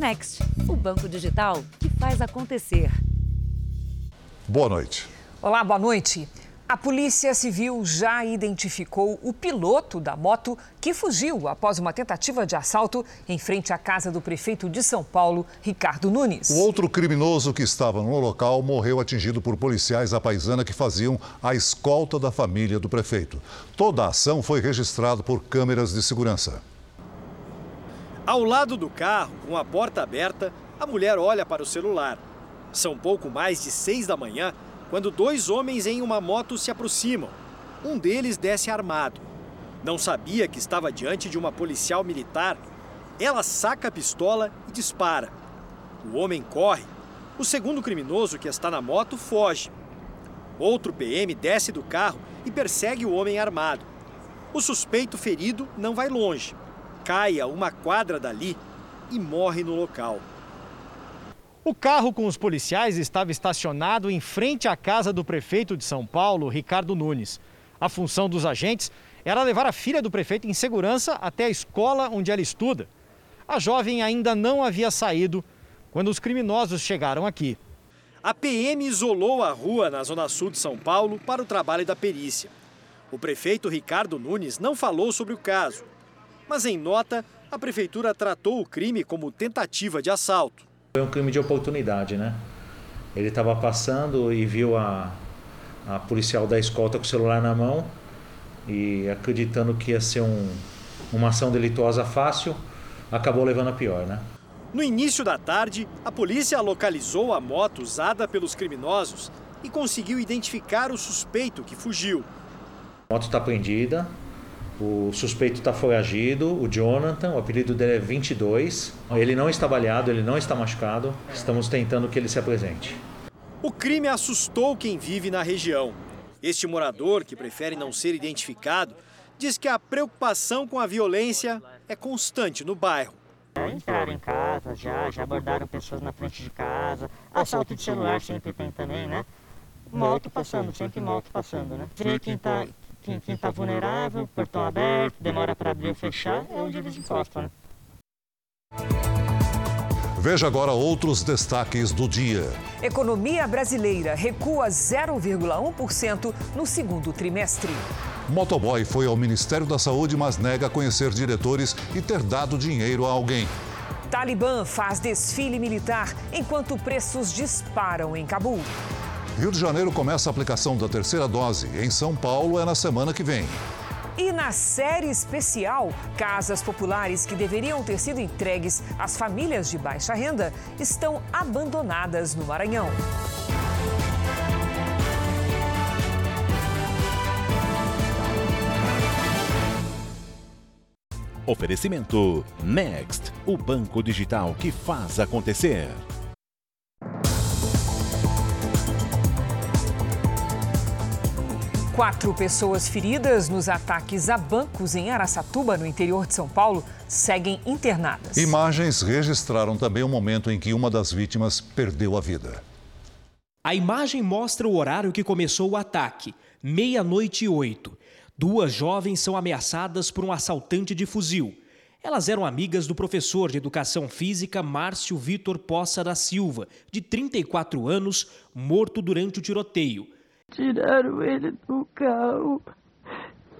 Next, o banco digital que faz acontecer. Boa noite. Olá, boa noite. A Polícia Civil já identificou o piloto da moto que fugiu após uma tentativa de assalto em frente à casa do prefeito de São Paulo, Ricardo Nunes. O outro criminoso que estava no local morreu atingido por policiais da paisana que faziam a escolta da família do prefeito. Toda a ação foi registrada por câmeras de segurança. Ao lado do carro, com a porta aberta, a mulher olha para o celular. São pouco mais de seis da manhã quando dois homens em uma moto se aproximam. Um deles desce armado. Não sabia que estava diante de uma policial militar. Ela saca a pistola e dispara. O homem corre. O segundo criminoso que está na moto foge. Outro PM desce do carro e persegue o homem armado. O suspeito ferido não vai longe. Cai a uma quadra dali e morre no local. O carro com os policiais estava estacionado em frente à casa do prefeito de São Paulo, Ricardo Nunes. A função dos agentes era levar a filha do prefeito em segurança até a escola onde ela estuda. A jovem ainda não havia saído quando os criminosos chegaram aqui. A PM isolou a rua na zona sul de São Paulo para o trabalho da perícia. O prefeito Ricardo Nunes não falou sobre o caso, mas em nota, a prefeitura tratou o crime como tentativa de assalto. Foi um crime de oportunidade, né? Ele estava passando e viu a, a policial da escolta com o celular na mão e acreditando que ia ser um, uma ação delituosa fácil, acabou levando a pior, né? No início da tarde, a polícia localizou a moto usada pelos criminosos e conseguiu identificar o suspeito que fugiu. A moto está prendida, o suspeito está foragido, o Jonathan, o apelido dele é 22. Ele não está baleado, ele não está machucado. Estamos tentando que ele se apresente. O crime assustou quem vive na região. Este morador, que prefere não ser identificado, diz que a preocupação com a violência é constante no bairro. Entraram em casa já, já abordaram pessoas na frente de casa. Assalto de celular sempre tem também, né? Moto passando, sempre moto passando, né? Ver quem tá, quem está vulnerável, portão aberto, demora para abrir ou fechar, é onde eles encostam. Né? Veja agora outros destaques do dia. Economia brasileira recua 0,1% no segundo trimestre. Motoboy foi ao Ministério da Saúde, mas nega conhecer diretores e ter dado dinheiro a alguém. Talibã faz desfile militar enquanto preços disparam em Cabul. Rio de Janeiro começa a aplicação da terceira dose. Em São Paulo é na semana que vem. E na série especial, casas populares que deveriam ter sido entregues às famílias de baixa renda estão abandonadas no Maranhão. Oferecimento Next, o banco digital que faz acontecer. Quatro pessoas feridas nos ataques a bancos em Araçatuba, no interior de São Paulo, seguem internadas. Imagens registraram também o momento em que uma das vítimas perdeu a vida. A imagem mostra o horário que começou o ataque, meia-noite e oito. Duas jovens são ameaçadas por um assaltante de fuzil. Elas eram amigas do professor de educação física Márcio Vitor Poça da Silva, de 34 anos, morto durante o tiroteio. Tiraram ele do carro.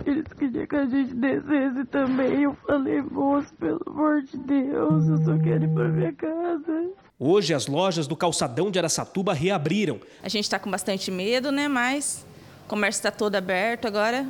Eles queriam que a gente descesse também. Eu falei, moço, pelo amor de Deus, eu só quero ir para minha casa. Hoje as lojas do calçadão de Aracatuba reabriram. A gente está com bastante medo, né? Mas o comércio está todo aberto agora.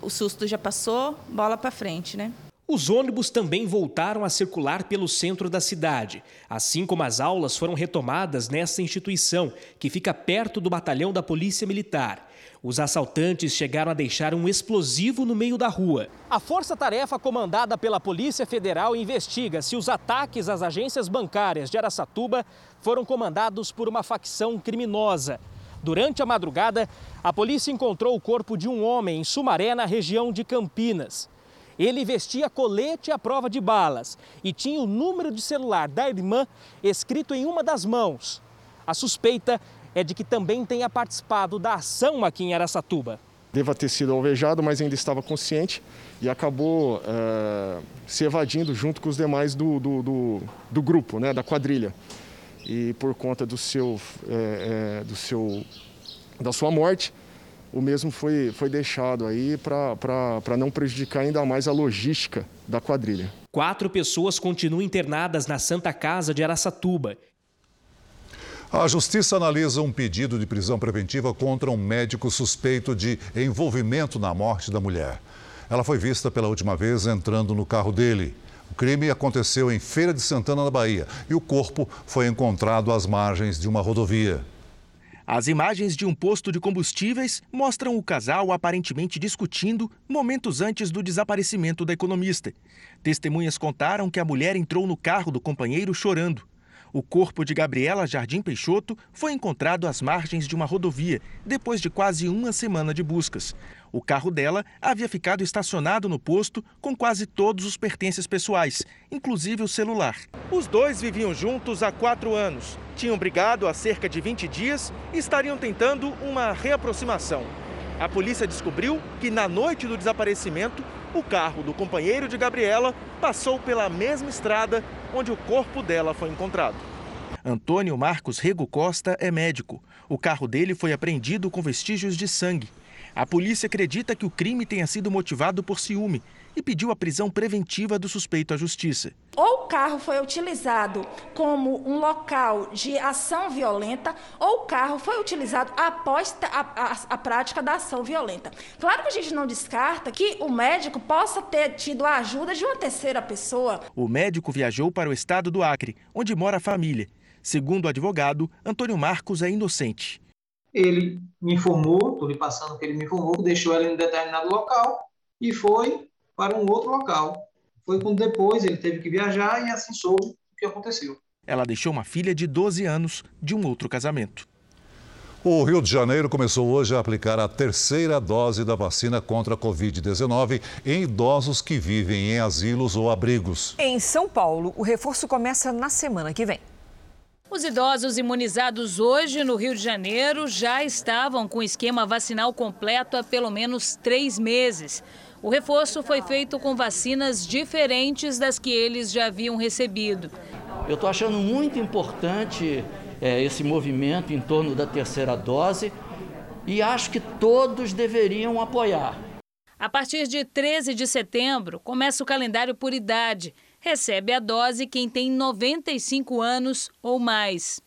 O susto já passou, bola para frente, né? Os ônibus também voltaram a circular pelo centro da cidade, assim como as aulas foram retomadas nessa instituição, que fica perto do batalhão da Polícia Militar. Os assaltantes chegaram a deixar um explosivo no meio da rua. A força-tarefa comandada pela Polícia Federal investiga se os ataques às agências bancárias de Araçatuba foram comandados por uma facção criminosa. Durante a madrugada, a polícia encontrou o corpo de um homem em Sumaré, na região de Campinas. Ele vestia colete à prova de balas e tinha o número de celular da irmã escrito em uma das mãos. A suspeita é de que também tenha participado da ação aqui em Aracatuba. Deva ter sido alvejado, mas ainda estava consciente e acabou é, se evadindo junto com os demais do, do, do, do grupo, né, da quadrilha. E por conta do seu, é, é, do seu, da sua morte, o mesmo foi, foi deixado aí para não prejudicar ainda mais a logística da quadrilha. Quatro pessoas continuam internadas na Santa Casa de Araçatuba. A justiça analisa um pedido de prisão preventiva contra um médico suspeito de envolvimento na morte da mulher. Ela foi vista pela última vez entrando no carro dele. O crime aconteceu em Feira de Santana, na Bahia, e o corpo foi encontrado às margens de uma rodovia. As imagens de um posto de combustíveis mostram o casal aparentemente discutindo momentos antes do desaparecimento da economista. Testemunhas contaram que a mulher entrou no carro do companheiro chorando. O corpo de Gabriela Jardim Peixoto foi encontrado às margens de uma rodovia, depois de quase uma semana de buscas. O carro dela havia ficado estacionado no posto com quase todos os pertences pessoais, inclusive o celular. Os dois viviam juntos há quatro anos, tinham brigado há cerca de 20 dias e estariam tentando uma reaproximação. A polícia descobriu que na noite do desaparecimento, o carro do companheiro de Gabriela passou pela mesma estrada onde o corpo dela foi encontrado. Antônio Marcos Rego Costa é médico. O carro dele foi apreendido com vestígios de sangue. A polícia acredita que o crime tenha sido motivado por ciúme e pediu a prisão preventiva do suspeito à justiça. Ou o carro foi utilizado como um local de ação violenta, ou o carro foi utilizado após a, a, a, prática da ação violenta. Claro que a gente não descarta que o médico possa ter tido a ajuda de uma terceira pessoa. O médico viajou para o estado do Acre, onde mora a família. Segundo o advogado, Antônio Marcos é inocente. Ele me informou, estou lhe passando o que ele me informou, que deixou ela em um determinado local e foi para um outro local. Foi quando depois ele teve que viajar e assim soube o que aconteceu. Ela deixou uma filha de 12 anos de um outro casamento. O Rio de Janeiro começou hoje a aplicar a terceira dose da vacina contra a Covid-19 em idosos que vivem em asilos ou abrigos. Em São Paulo, o reforço começa na semana que vem. Os idosos imunizados hoje no Rio de Janeiro já estavam com o esquema vacinal completo há pelo menos três meses. O reforço foi feito com vacinas diferentes das que eles já haviam recebido. Eu estou achando muito importante é, esse movimento em torno da terceira dose e acho que todos deveriam apoiar. A partir de 13 de setembro, começa o calendário por idade. Recebe a dose quem tem 95 anos ou mais.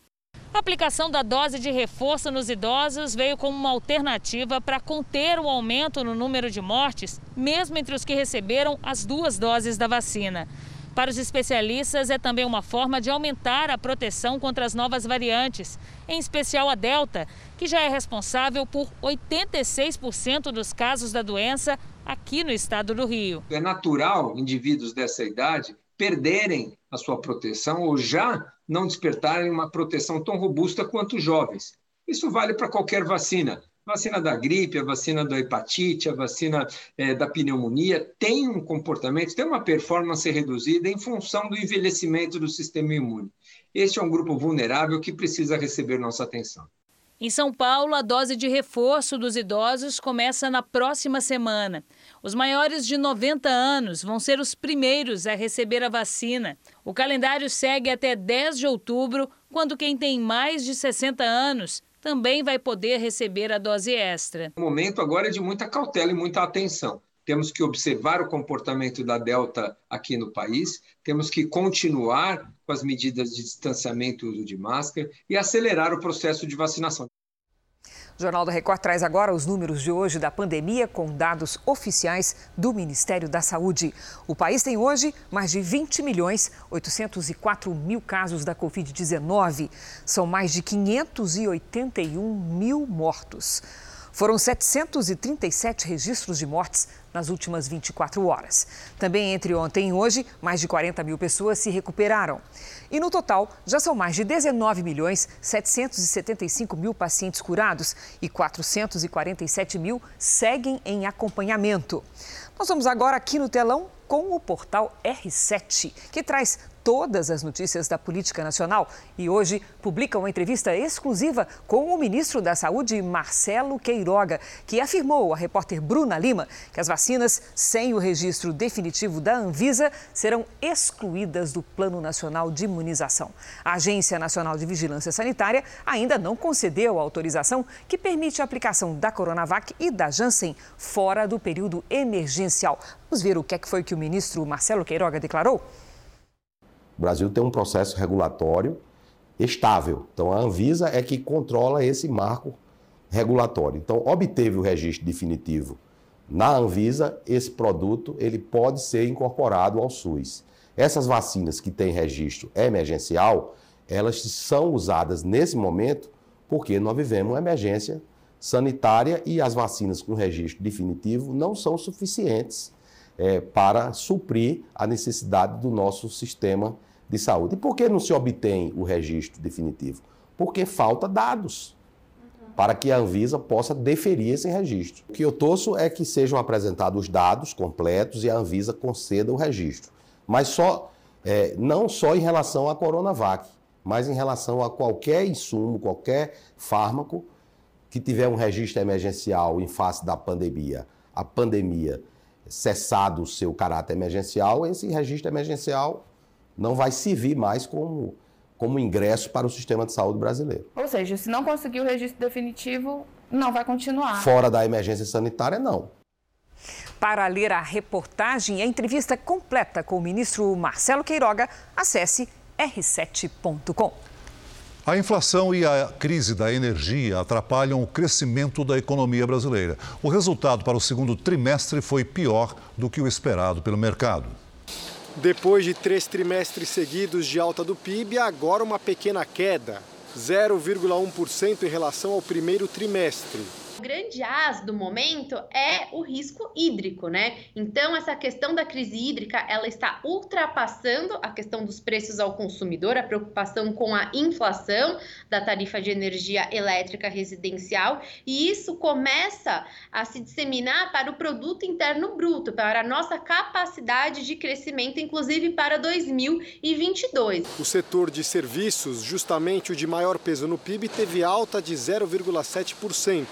A aplicação da dose de reforço nos idosos veio como uma alternativa para conter o aumento no número de mortes, mesmo entre os que receberam as duas doses da vacina. Para os especialistas, é também uma forma de aumentar a proteção contra as novas variantes, em especial a Delta, que já é responsável por 86% dos casos da doença aqui no estado do Rio. É natural indivíduos dessa idade perderem a sua proteção ou já não despertarem uma proteção tão robusta quanto os jovens. Isso vale para qualquer vacina. Vacina da gripe, a vacina da hepatite, a vacina é, da pneumonia tem um comportamento, tem uma performance reduzida em função do envelhecimento do sistema imune. Este é um grupo vulnerável que precisa receber nossa atenção. Em São Paulo, a dose de reforço dos idosos começa na próxima semana. Os maiores de 90 anos vão ser os primeiros a receber a vacina. O calendário segue até 10 de outubro, quando quem tem mais de 60 anos também vai poder receber a dose extra. O momento agora é de muita cautela e muita atenção. Temos que observar o comportamento da Delta aqui no país, temos que continuar com as medidas de distanciamento e uso de máscara e acelerar o processo de vacinação. O Jornal da Record traz agora os números de hoje da pandemia com dados oficiais do Ministério da Saúde. O país tem hoje mais de 20 milhões 804 mil casos da Covid-19. São mais de 581 mil mortos. Foram 737 registros de mortes nas últimas 24 horas. Também entre ontem e hoje, mais de 40 mil pessoas se recuperaram. E no total, já são mais de 19 milhões 775 mil pacientes curados e 447 mil seguem em acompanhamento. Nós vamos agora aqui no telão com o portal R7, que traz todas as notícias da política nacional e hoje publica uma entrevista exclusiva com o ministro da Saúde, Marcelo Queiroga, que afirmou à repórter Bruna Lima que as vacinas sem o registro definitivo da Anvisa serão excluídas do Plano Nacional de Imunização. A Agência Nacional de Vigilância Sanitária ainda não concedeu a autorização que permite a aplicação da Coronavac e da Janssen fora do período emergencial. Vamos ver o que, é que foi que o ministro Marcelo Queiroga declarou? O Brasil tem um processo regulatório estável. Então, a Anvisa é que controla esse marco regulatório. Então, obteve o registro definitivo na Anvisa, esse produto ele pode ser incorporado ao SUS. Essas vacinas que têm registro emergencial, elas são usadas nesse momento porque nós vivemos uma emergência sanitária e as vacinas com registro definitivo não são suficientes é, para suprir a necessidade do nosso sistema de saúde. E por que não se obtém o registro definitivo? Porque falta dados para que a Anvisa possa deferir esse registro. O que eu torço é que sejam apresentados os dados completos e a Anvisa conceda o registro. Mas só, é, não só em relação à Coronavac, mas em relação a qualquer insumo, qualquer fármaco que tiver um registro emergencial em face da pandemia, a pandemia cessado o seu caráter emergencial, esse registro emergencial não vai servir mais como, como ingresso para o sistema de saúde brasileiro. Ou seja, se não conseguir o registro definitivo, não vai continuar. Fora da emergência sanitária, não. Para ler a reportagem e a entrevista completa com o ministro Marcelo Queiroga, acesse r7.com. A inflação e a crise da energia atrapalham o crescimento da economia brasileira. O resultado para o segundo trimestre foi pior do que o esperado pelo mercado. Depois de três trimestres seguidos de alta do PIB, agora uma pequena queda, 0,1% em relação ao primeiro trimestre. O grande as do momento é o risco hídrico, né? Então essa questão da crise hídrica, ela está ultrapassando a questão dos preços ao consumidor, a preocupação com a inflação da tarifa de energia elétrica residencial, e isso começa a se disseminar para o produto interno bruto, para a nossa capacidade de crescimento, inclusive para 2022. O setor de serviços, justamente o de maior peso no PIB, teve alta de 0,7%.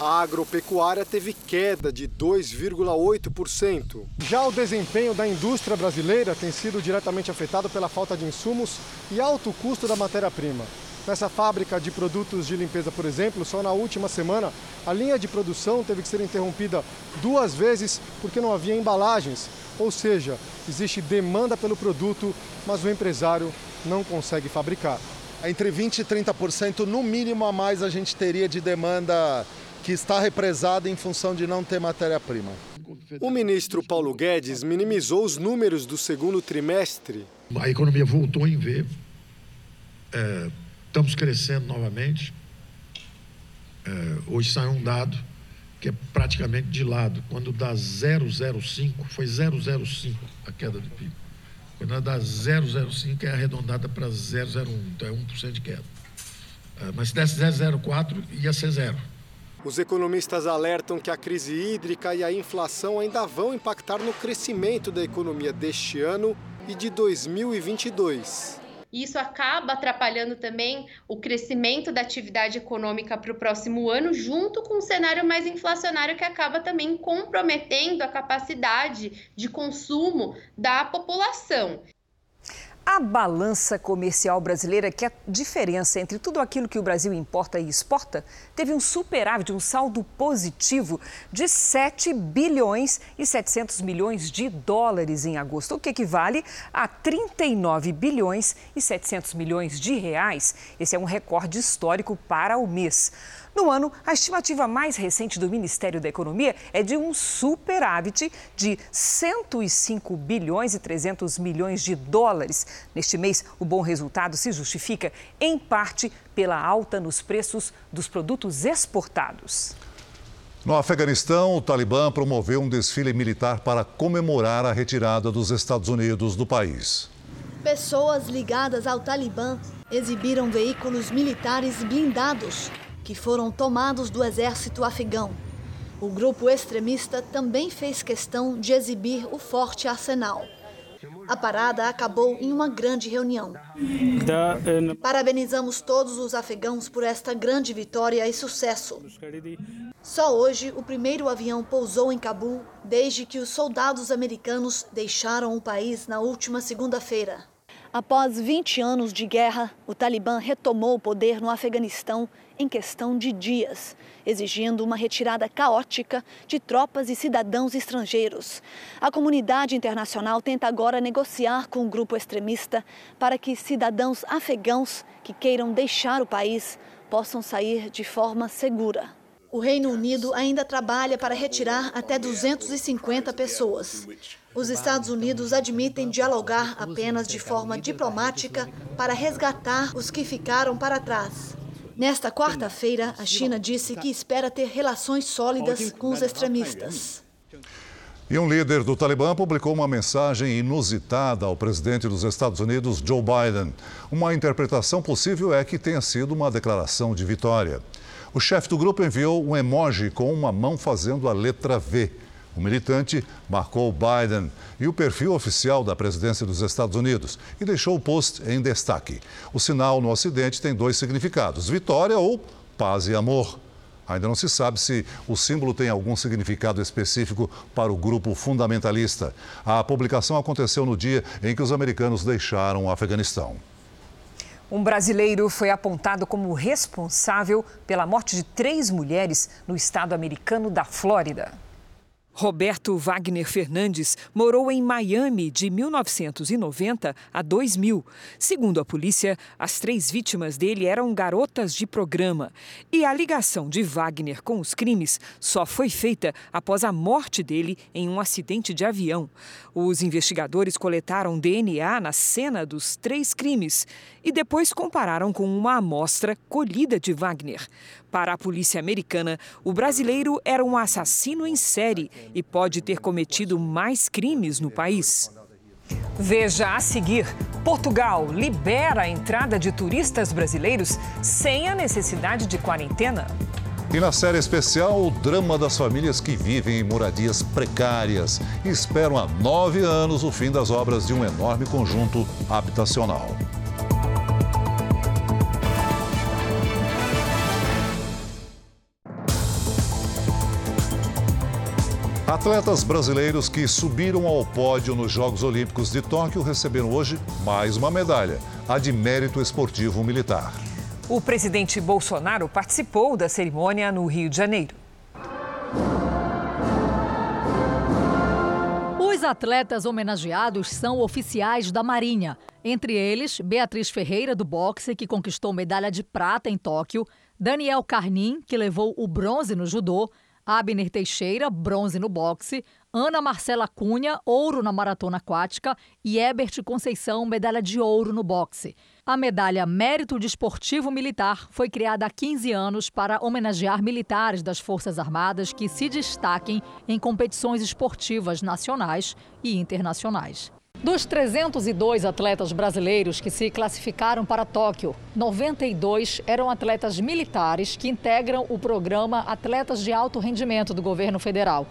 A agropecuária teve queda de 2,8%. Já o desempenho da indústria brasileira tem sido diretamente afetado pela falta de insumos e alto custo da matéria-prima. Nessa fábrica de produtos de limpeza, por exemplo, só na última semana, a linha de produção teve que ser interrompida duas vezes porque não havia embalagens. Ou seja, existe demanda pelo produto, mas o empresário não consegue fabricar. Entre 20% e 30% no mínimo a mais a gente teria de demanda que está represada em função de não ter matéria-prima. O ministro Paulo Guedes minimizou os números do segundo trimestre. A economia voltou em V, é, estamos crescendo novamente. É, hoje sai um dado que é praticamente de lado. Quando dá 0,05, foi 0,05 a queda do PIB. Quando dá 0,05 é arredondada para 0,01, então é 1% de queda. É, mas se desse 0,04 ia ser zero. Os economistas alertam que a crise hídrica e a inflação ainda vão impactar no crescimento da economia deste ano e de 2022. Isso acaba atrapalhando também o crescimento da atividade econômica para o próximo ano, junto com um cenário mais inflacionário que acaba também comprometendo a capacidade de consumo da população. A balança comercial brasileira, que é a diferença entre tudo aquilo que o Brasil importa e exporta, teve um superávit, um saldo positivo de 7 bilhões e 700 milhões de dólares em agosto, o que equivale a 39 bilhões e 700 milhões de reais. Esse é um recorde histórico para o mês. No ano, a estimativa mais recente do Ministério da Economia é de um superávit de 105 bilhões e 300 milhões de dólares. Neste mês, o bom resultado se justifica, em parte, pela alta nos preços dos produtos exportados. No Afeganistão, o Talibã promoveu um desfile militar para comemorar a retirada dos Estados Unidos do país. Pessoas ligadas ao Talibã exibiram veículos militares blindados que foram tomados do exército afegão. O grupo extremista também fez questão de exibir o forte arsenal. A parada acabou em uma grande reunião. Parabenizamos todos os afegãos por esta grande vitória e sucesso. Só hoje, o primeiro avião pousou em Cabul desde que os soldados americanos deixaram o país na última segunda-feira. Após 20 anos de guerra, o Talibã retomou o poder no Afeganistão em questão de dias, exigindo uma retirada caótica de tropas e cidadãos estrangeiros. A comunidade internacional tenta agora negociar com o grupo extremista para que cidadãos afegãos que queiram deixar o país possam sair de forma segura. O Reino Unido ainda trabalha para retirar até 250 pessoas. Os Estados Unidos admitem dialogar apenas de forma diplomática para resgatar os que ficaram para trás. Nesta quarta-feira, a China disse que espera ter relações sólidas com os extremistas. E um líder do Talibã publicou uma mensagem inusitada ao presidente dos Estados Unidos, Joe Biden. Uma interpretação possível é que tenha sido uma declaração de vitória. O chefe do grupo enviou um emoji com uma mão fazendo a letra V. O militante marcou Biden e o perfil oficial da presidência dos Estados Unidos e deixou o post em destaque. O sinal no Ocidente tem dois significados: vitória ou paz e amor. Ainda não se sabe se o símbolo tem algum significado específico para o grupo fundamentalista. A publicação aconteceu no dia em que os americanos deixaram o Afeganistão. Um brasileiro foi apontado como responsável pela morte de três mulheres no estado americano da Flórida. Roberto Wagner Fernandes morou em Miami de 1990 a 2000. Segundo a polícia, as três vítimas dele eram garotas de programa. E a ligação de Wagner com os crimes só foi feita após a morte dele em um acidente de avião. Os investigadores coletaram DNA na cena dos três crimes e depois compararam com uma amostra colhida de Wagner. Para a polícia americana, o brasileiro era um assassino em série e pode ter cometido mais crimes no país. Veja a seguir: Portugal libera a entrada de turistas brasileiros sem a necessidade de quarentena. E na série especial, o drama das famílias que vivem em moradias precárias e esperam há nove anos o fim das obras de um enorme conjunto habitacional. Atletas brasileiros que subiram ao pódio nos Jogos Olímpicos de Tóquio receberam hoje mais uma medalha, a de mérito esportivo militar. O presidente Bolsonaro participou da cerimônia no Rio de Janeiro. Os atletas homenageados são oficiais da Marinha. Entre eles, Beatriz Ferreira, do boxe, que conquistou medalha de prata em Tóquio, Daniel Carnim, que levou o bronze no judô, Abner Teixeira, bronze no boxe, Ana Marcela Cunha, ouro na maratona aquática e Ebert Conceição, medalha de ouro no boxe. A medalha Mérito Desportivo Militar foi criada há 15 anos para homenagear militares das Forças Armadas que se destaquem em competições esportivas nacionais e internacionais. Dos 302 atletas brasileiros que se classificaram para Tóquio, 92 eram atletas militares que integram o programa Atletas de Alto Rendimento do governo federal.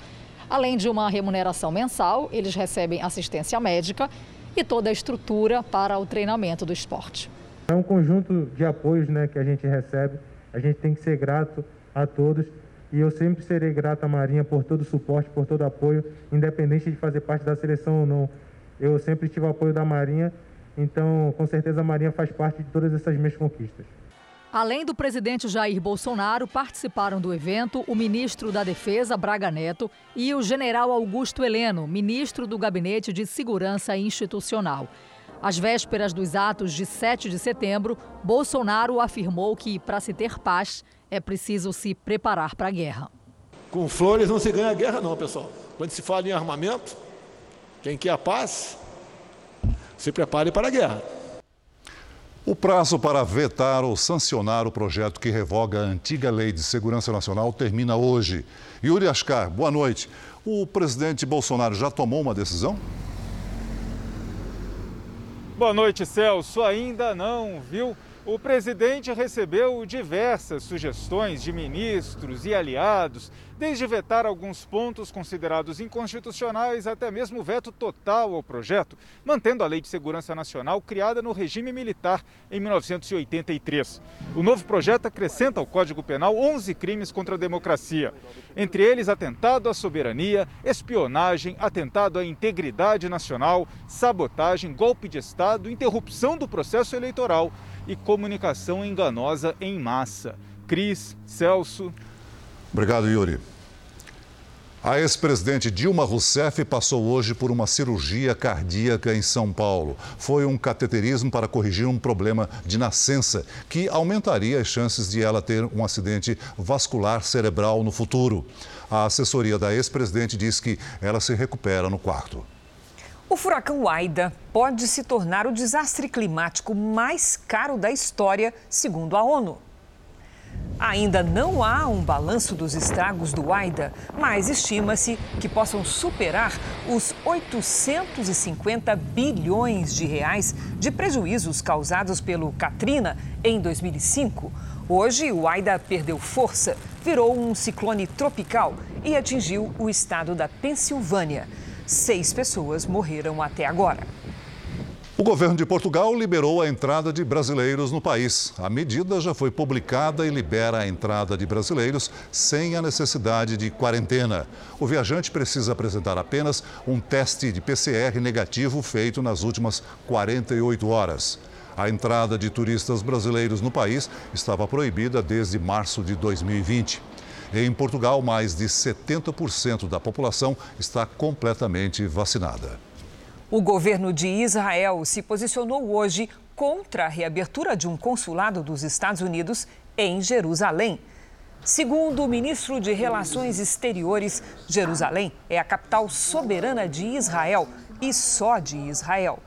Além de uma remuneração mensal, eles recebem assistência médica e toda a estrutura para o treinamento do esporte. É um conjunto de apoios né, que a gente recebe. A gente tem que ser grato a todos e eu sempre serei grato à Marinha por todo o suporte, por todo o apoio, independente de fazer parte da seleção ou não eu sempre tive o apoio da Marinha, então com certeza a Marinha faz parte de todas essas minhas conquistas. Além do presidente Jair Bolsonaro, participaram do evento o ministro da Defesa, Braga Neto, e o general Augusto Heleno, ministro do Gabinete de Segurança Institucional. Às vésperas dos atos de 7 de setembro, Bolsonaro afirmou que, para se ter paz, é preciso se preparar para a guerra. Com flores não se ganha guerra, não, pessoal. Quando se fala em armamento, quem quer a paz, se prepare para a guerra. O prazo para vetar ou sancionar o projeto que revoga a antiga Lei de Segurança Nacional termina hoje. Yuri Ascar, boa noite. O presidente Bolsonaro já tomou uma decisão? Boa noite, Celso. Ainda não, viu? O presidente recebeu diversas sugestões de ministros e aliados, desde vetar alguns pontos considerados inconstitucionais até mesmo veto total ao projeto, mantendo a Lei de Segurança Nacional criada no regime militar em 1983. O novo projeto acrescenta ao Código Penal 11 crimes contra a democracia, entre eles atentado à soberania, espionagem, atentado à integridade nacional, sabotagem, golpe de Estado, interrupção do processo eleitoral e comunicação enganosa em massa. Cris, Celso. Obrigado, Yuri. A ex-presidente Dilma Rousseff passou hoje por uma cirurgia cardíaca em São Paulo. Foi um cateterismo para corrigir um problema de nascença que aumentaria as chances de ela ter um acidente vascular cerebral no futuro. A assessoria da ex-presidente diz que ela se recupera no quarto. O furacão Aida pode se tornar o desastre climático mais caro da história, segundo a ONU. Ainda não há um balanço dos estragos do Aida, mas estima-se que possam superar os 850 bilhões de reais de prejuízos causados pelo Katrina em 2005. Hoje, o Aida perdeu força, virou um ciclone tropical e atingiu o estado da Pensilvânia. Seis pessoas morreram até agora. O governo de Portugal liberou a entrada de brasileiros no país. A medida já foi publicada e libera a entrada de brasileiros sem a necessidade de quarentena. O viajante precisa apresentar apenas um teste de PCR negativo feito nas últimas 48 horas. A entrada de turistas brasileiros no país estava proibida desde março de 2020. Em Portugal, mais de 70% da população está completamente vacinada. O governo de Israel se posicionou hoje contra a reabertura de um consulado dos Estados Unidos em Jerusalém. Segundo o ministro de Relações Exteriores, Jerusalém é a capital soberana de Israel e só de Israel.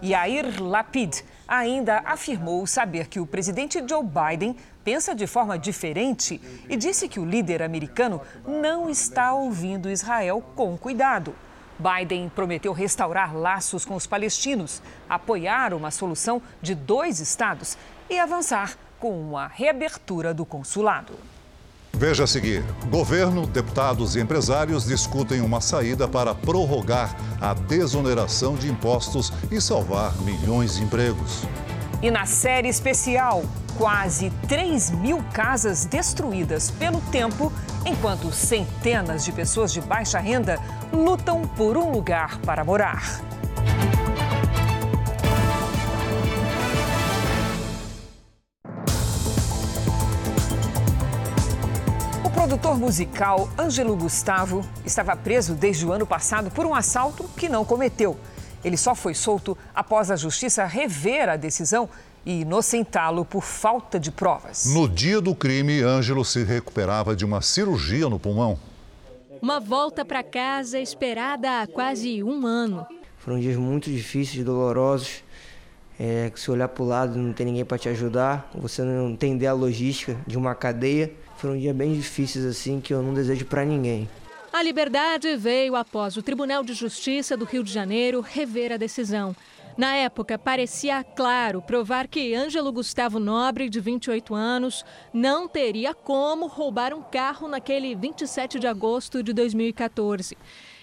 Yair Lapid ainda afirmou saber que o presidente Joe Biden pensa de forma diferente e disse que o líder americano não está ouvindo Israel com cuidado. Biden prometeu restaurar laços com os palestinos, apoiar uma solução de dois estados e avançar com uma reabertura do consulado. Veja a seguir: governo, deputados e empresários discutem uma saída para prorrogar a desoneração de impostos e salvar milhões de empregos. E na série especial, quase 3 mil casas destruídas pelo tempo, enquanto centenas de pessoas de baixa renda lutam por um lugar para morar. O produtor musical Ângelo Gustavo estava preso desde o ano passado por um assalto que não cometeu. Ele só foi solto após a justiça rever a decisão e inocentá-lo por falta de provas. No dia do crime, Ângelo se recuperava de uma cirurgia no pulmão. Uma volta para casa esperada há quase um ano. Foram dias muito difíceis, dolorosos. É, se olhar para o lado não tem ninguém para te ajudar, você não entender a logística de uma cadeia. Foram dias bem difíceis assim que eu não desejo para ninguém. A liberdade veio após o Tribunal de Justiça do Rio de Janeiro rever a decisão. Na época, parecia claro provar que Ângelo Gustavo Nobre, de 28 anos, não teria como roubar um carro naquele 27 de agosto de 2014.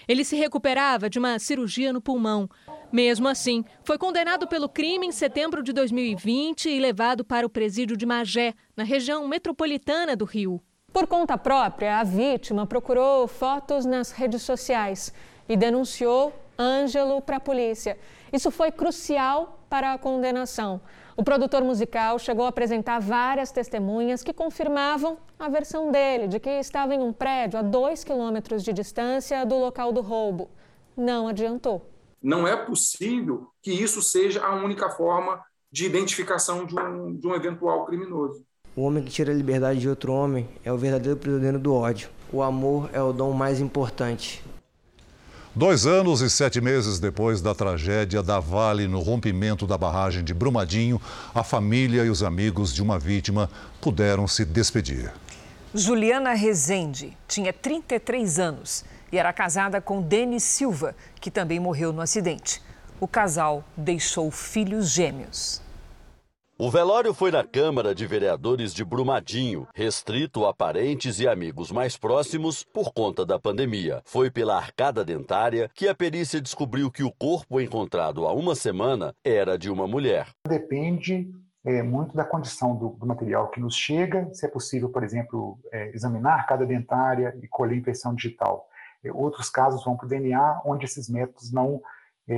Ele se recuperava de uma cirurgia no pulmão. Mesmo assim, foi condenado pelo crime em setembro de 2020 e levado para o presídio de Magé, na região metropolitana do Rio. Por conta própria, a vítima procurou fotos nas redes sociais e denunciou Ângelo para a polícia. Isso foi crucial para a condenação. O produtor musical chegou a apresentar várias testemunhas que confirmavam a versão dele de que estava em um prédio a dois quilômetros de distância do local do roubo. Não adiantou. Não é possível que isso seja a única forma de identificação de um, de um eventual criminoso. O homem que tira a liberdade de outro homem é o verdadeiro prisioneiro do ódio. O amor é o dom mais importante. Dois anos e sete meses depois da tragédia da Vale no rompimento da barragem de Brumadinho, a família e os amigos de uma vítima puderam se despedir. Juliana Rezende tinha 33 anos e era casada com Denis Silva, que também morreu no acidente. O casal deixou filhos gêmeos. O velório foi na Câmara de Vereadores de Brumadinho, restrito a parentes e amigos mais próximos por conta da pandemia. Foi pela arcada dentária que a perícia descobriu que o corpo encontrado há uma semana era de uma mulher. Depende é, muito da condição do, do, material que nos chega, se é possível, por exemplo, é, examinar a arcada dentária e colher impressão digital. É, outros casos vão para o DNA, onde esses métodos não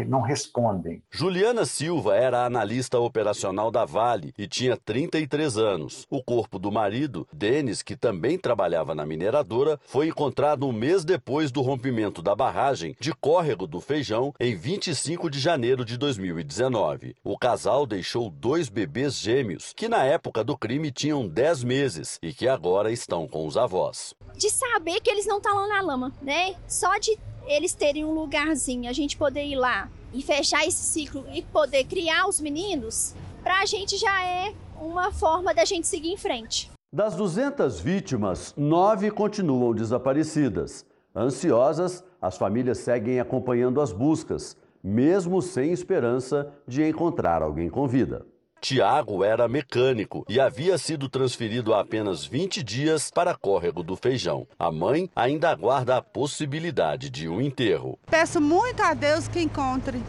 não respondem. Juliana Silva era analista operacional da Vale e tinha 33 anos. O corpo do marido, Denis, que também trabalhava na mineradora, foi encontrado um mês depois do rompimento da barragem de Córrego do Feijão, em 25 de janeiro de 2019. O casal deixou dois bebês gêmeos, que na época do crime tinham 10 meses e que agora estão com os avós. De saber que eles não estão lá na lama, né? Só de eles terem um lugarzinho, a gente poder ir lá e fechar esse ciclo e poder criar os meninos, para a gente já é uma forma da gente seguir em frente. Das 200 vítimas, nove continuam desaparecidas. Ansiosas, as famílias seguem acompanhando as buscas, mesmo sem esperança de encontrar alguém com vida. Tiago era mecânico e havia sido transferido há apenas 20 dias para Córrego do Feijão. A mãe ainda aguarda a possibilidade de um enterro. Peço muito a Deus que encontre,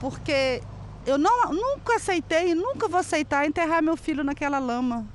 porque eu não, nunca aceitei e nunca vou aceitar enterrar meu filho naquela lama.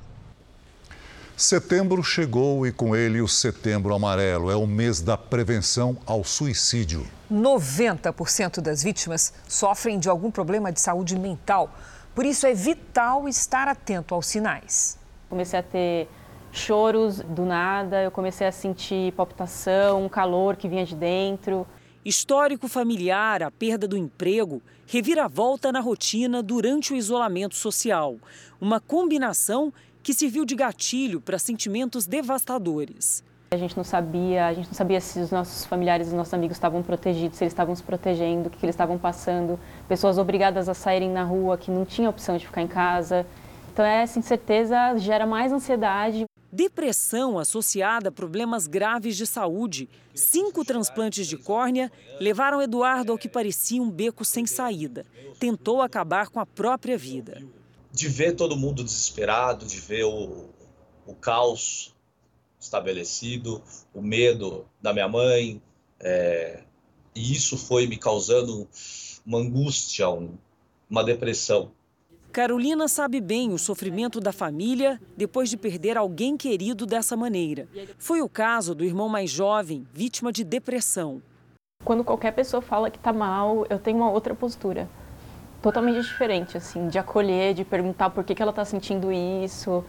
Setembro chegou e com ele o Setembro Amarelo. É o mês da prevenção ao suicídio. 90% das vítimas sofrem de algum problema de saúde mental. Por isso é vital estar atento aos sinais. Comecei a ter choros do nada, eu comecei a sentir palpitação, um calor que vinha de dentro. Histórico familiar, a perda do emprego, reviravolta na rotina durante o isolamento social. Uma combinação que serviu de gatilho para sentimentos devastadores. A gente não sabia, a gente não sabia se os nossos familiares e os nossos amigos estavam protegidos, se eles estavam se protegendo, o que, que eles estavam passando. Pessoas obrigadas a saírem na rua que não tinham opção de ficar em casa. Então essa incerteza gera mais ansiedade. Depressão associada a problemas graves de saúde. Cinco transplantes de córnea levaram Eduardo ao que parecia um beco sem saída. Tentou acabar com a própria vida. De ver todo mundo desesperado, de ver o, o caos estabelecido, o medo da minha mãe, é, e isso foi me causando uma angústia, um, uma depressão. Carolina sabe bem o sofrimento da família depois de perder alguém querido dessa maneira. Foi o caso do irmão mais jovem, vítima de depressão. Quando qualquer pessoa fala que está mal, eu tenho uma outra postura. Totalmente diferente, assim, de acolher, de perguntar por que, que ela está sentindo isso.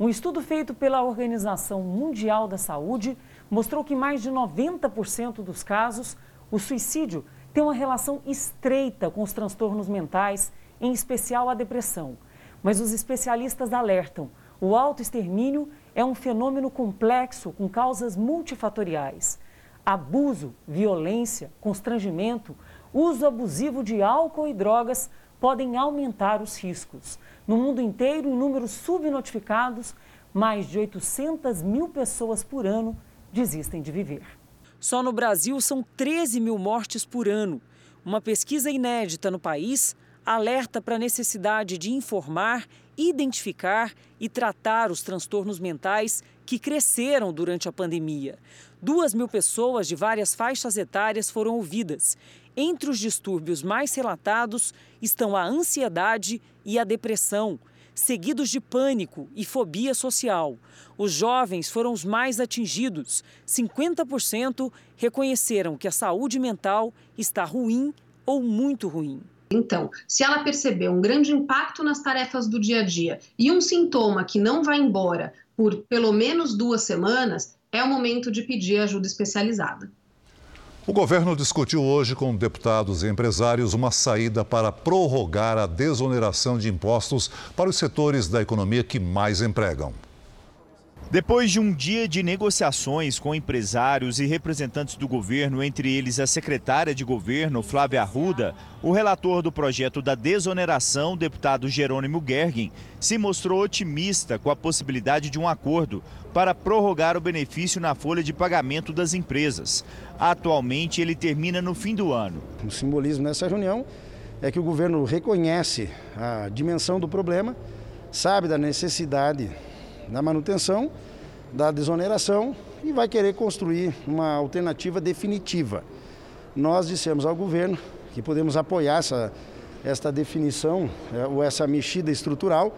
Um estudo feito pela Organização Mundial da Saúde mostrou que mais de 90% dos casos, o suicídio tem uma relação estreita com os transtornos mentais, em especial a depressão. Mas os especialistas alertam: o autoextermínio é um fenômeno complexo com causas multifatoriais. Abuso, violência, constrangimento, uso abusivo de álcool e drogas podem aumentar os riscos. No mundo inteiro, em números subnotificados, mais de 800 mil pessoas por ano desistem de viver. Só no Brasil são 13 mil mortes por ano. Uma pesquisa inédita no país alerta para a necessidade de informar, identificar e tratar os transtornos mentais que cresceram durante a pandemia. Duas mil pessoas de várias faixas etárias foram ouvidas entre os distúrbios mais relatados estão a ansiedade e a depressão, seguidos de pânico e fobia social. Os jovens foram os mais atingidos. 50% reconheceram que a saúde mental está ruim ou muito ruim. Então, se ela perceber um grande impacto nas tarefas do dia a dia e um sintoma que não vai embora por pelo menos duas semanas, é o momento de pedir ajuda especializada. O governo discutiu hoje com deputados e empresários uma saída para prorrogar a desoneração de impostos para os setores da economia que mais empregam. Depois de um dia de negociações com empresários e representantes do governo, entre eles a secretária de governo, Flávia Arruda, o relator do projeto da desoneração, deputado Jerônimo Gergen, se mostrou otimista com a possibilidade de um acordo para prorrogar o benefício na folha de pagamento das empresas. Atualmente, ele termina no fim do ano. O simbolismo nessa reunião é que o governo reconhece a dimensão do problema, sabe da necessidade da manutenção, da desoneração e vai querer construir uma alternativa definitiva. Nós dissemos ao governo que podemos apoiar essa, esta definição é, ou essa mexida estrutural,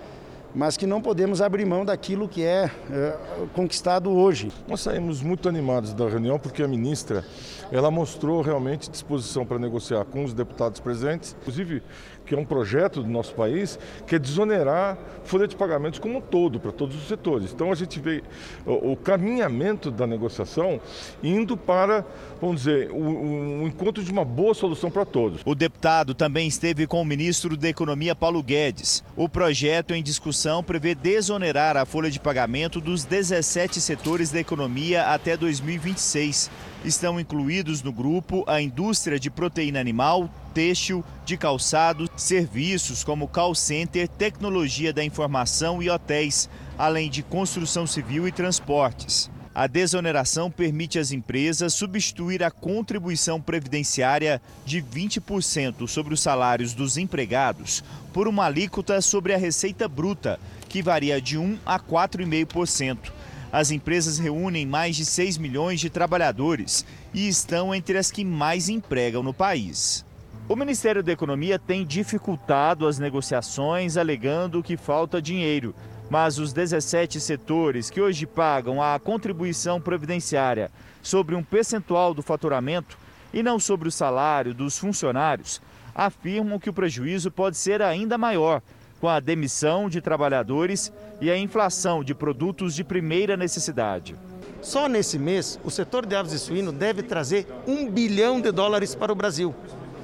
mas que não podemos abrir mão daquilo que é, é conquistado hoje. Nós saímos muito animados da reunião porque a ministra ela mostrou realmente disposição para negociar com os deputados presentes, inclusive que é um projeto do nosso país, que é desonerar folha de pagamentos como um todo, para todos os setores. Então a gente vê o, caminhamento da negociação indo para, vamos dizer, o, o encontro de uma boa solução para todos. O deputado também esteve com o ministro da Economia, Paulo Guedes. O projeto em discussão prevê desonerar a folha de pagamento dos 17 setores da economia até 2026. Estão incluídos no grupo a indústria de proteína animal, têxtil, de calçado, serviços como call center, tecnologia da informação e hotéis, além de construção civil e transportes. A desoneração permite às empresas substituir a contribuição previdenciária de 20% sobre os salários dos empregados por uma alíquota sobre a receita bruta, que varia de 1 a 4,5%. As empresas reúnem mais de 6 milhões de trabalhadores e estão entre as que mais empregam no país. O Ministério da Economia tem dificultado as negociações, alegando que falta dinheiro. Mas os 17 setores que hoje pagam a contribuição previdenciária sobre um percentual do faturamento e não sobre o salário dos funcionários afirmam que o prejuízo pode ser ainda maior com a demissão de trabalhadores e a inflação de produtos de primeira necessidade. Só nesse mês, o setor de aves e suíno deve trazer um bilhão de dólares para o Brasil,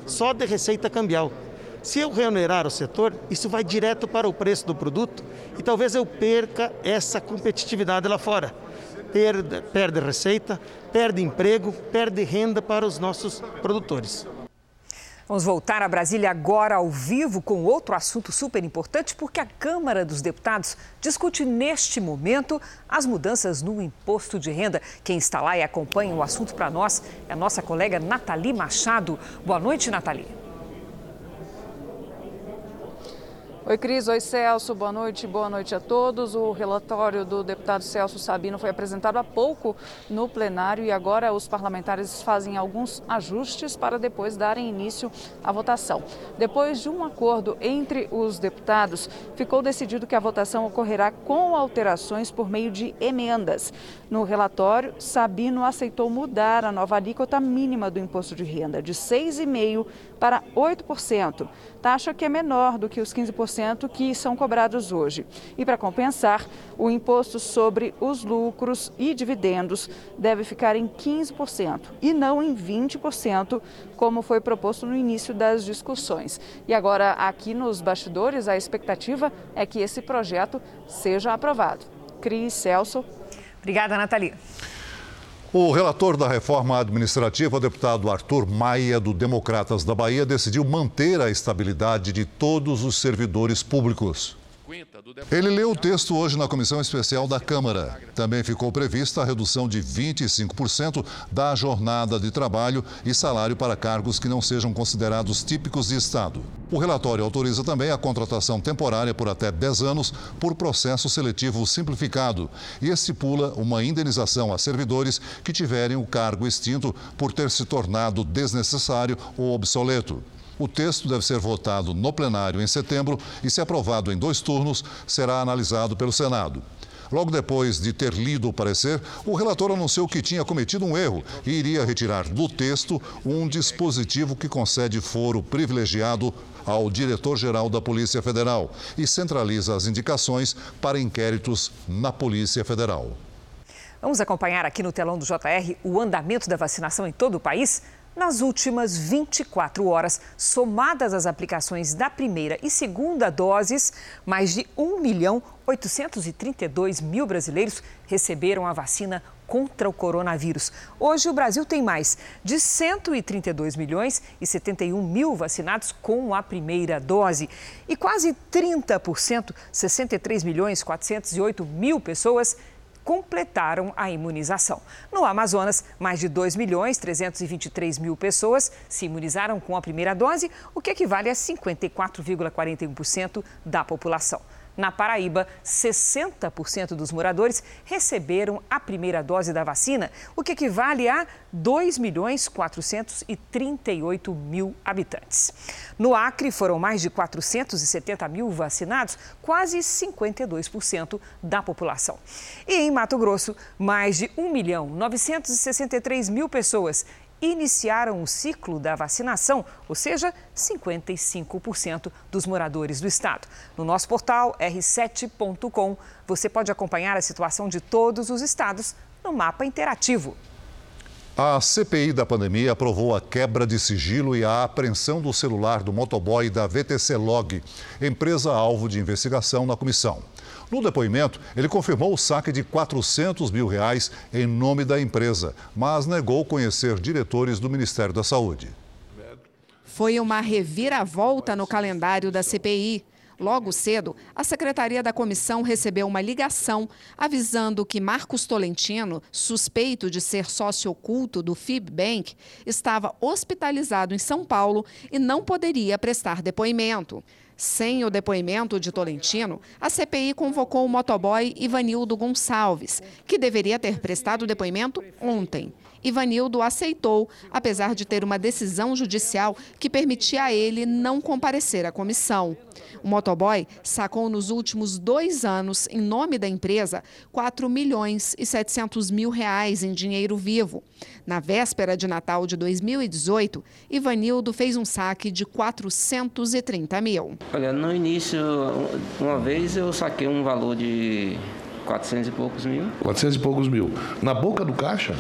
só de receita cambial. Se eu reonerar o setor, isso vai direto para o preço do produto e talvez eu perca essa competitividade lá fora. Perde, perde receita, perde emprego, perde renda para os nossos produtores. Vamos voltar a Brasília agora ao vivo com outro assunto super importante, porque a Câmara dos Deputados discute neste momento as mudanças no imposto de renda. Quem está lá e acompanha o assunto para nós é a nossa colega Nathalie Machado. Boa noite, Nathalie. Oi, Cris. Oi, Celso. Boa noite. Boa noite a todos. O relatório do deputado Celso Sabino foi apresentado há pouco no plenário e agora os parlamentares fazem alguns ajustes para depois darem início à votação. Depois de um acordo entre os deputados, ficou decidido que a votação ocorrerá com alterações por meio de emendas. No relatório, Sabino aceitou mudar a nova alíquota mínima do imposto de renda de 6,5% para 8%, taxa que é menor do que os 15% que são cobrados hoje. E para compensar, o imposto sobre os lucros e dividendos deve ficar em 15% e não em 20%, como foi proposto no início das discussões. E agora, aqui nos bastidores, a expectativa é que esse projeto seja aprovado. Cris Celso. Obrigada, Nathalie. O relator da reforma administrativa, deputado Arthur Maia, do Democratas da Bahia, decidiu manter a estabilidade de todos os servidores públicos. Ele leu o texto hoje na comissão especial da Câmara. Também ficou prevista a redução de 25% da jornada de trabalho e salário para cargos que não sejam considerados típicos de Estado. O relatório autoriza também a contratação temporária por até 10 anos por processo seletivo simplificado e estipula uma indenização a servidores que tiverem o cargo extinto por ter se tornado desnecessário ou obsoleto. O texto deve ser votado no plenário em setembro e, se aprovado em dois turnos, será analisado pelo Senado. Logo depois de ter lido o parecer, o relator anunciou que tinha cometido um erro e iria retirar do texto um dispositivo que concede foro privilegiado ao diretor-geral da Polícia Federal e centraliza as indicações para inquéritos na Polícia Federal. Vamos acompanhar aqui no telão do JR o andamento da vacinação em todo o país? Nas últimas 24 horas, somadas as aplicações da primeira e segunda doses, mais de 1 milhão 832 mil brasileiros receberam a vacina contra o coronavírus. Hoje, o Brasil tem mais de 132 milhões e 71 mil vacinados com a primeira dose. E quase 30%, 63 milhões 408 mil pessoas completaram a imunização. No Amazonas, mais de 2 milhões 323 mil pessoas se imunizaram com a primeira dose, o que equivale a 54,41% da população. Na Paraíba, 60% dos moradores receberam a primeira dose da vacina, o que equivale a 2 milhões 438 mil habitantes. No Acre, foram mais de 470 mil vacinados, quase 52% da população. E em Mato Grosso, mais de 1 milhão 963 mil pessoas iniciaram o ciclo da vacinação, ou seja, 55% dos moradores do estado. No nosso portal r7.com, você pode acompanhar a situação de todos os estados no mapa interativo. A CPI da pandemia aprovou a quebra de sigilo e a apreensão do celular do motoboy da VTC Log, empresa alvo de investigação na comissão. No depoimento, ele confirmou o saque de 400 mil reais em nome da empresa, mas negou conhecer diretores do Ministério da Saúde. Foi uma reviravolta no calendário da CPI. Logo cedo, a secretaria da comissão recebeu uma ligação avisando que Marcos Tolentino, suspeito de ser sócio oculto do FIBBank, estava hospitalizado em São Paulo e não poderia prestar depoimento. Sem o depoimento de Tolentino, a CPI convocou o motoboy Ivanildo Gonçalves, que deveria ter prestado depoimento ontem. Ivanildo aceitou, apesar de ter uma decisão judicial que permitia a ele não comparecer à comissão. O motoboy sacou nos últimos dois anos, em nome da empresa, 4 milhões e 700 mil reais em dinheiro vivo. Na véspera de Natal de 2018, Ivanildo fez um saque de 430 mil. Olha, no início, uma vez eu saquei um valor de 400 e poucos mil. 400 e poucos mil. Na boca do caixa?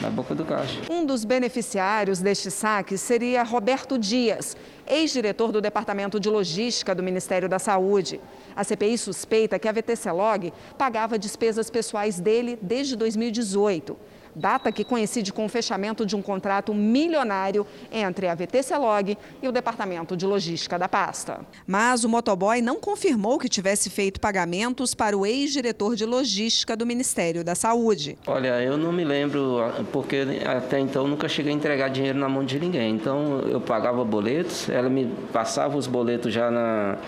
Na boca do caixa. Um dos beneficiários deste saque seria Roberto Dias, ex-diretor do Departamento de Logística do Ministério da Saúde. A CPI suspeita que a VTC Log pagava despesas pessoais dele desde 2018 data que coincide com o fechamento de um contrato milionário entre a VTC Log e o Departamento de Logística da pasta. Mas o motoboy não confirmou que tivesse feito pagamentos para o ex-diretor de logística do Ministério da Saúde. Olha, eu não me lembro, porque até então nunca cheguei a entregar dinheiro na mão de ninguém. Então eu pagava boletos, ela me passava os boletos já na,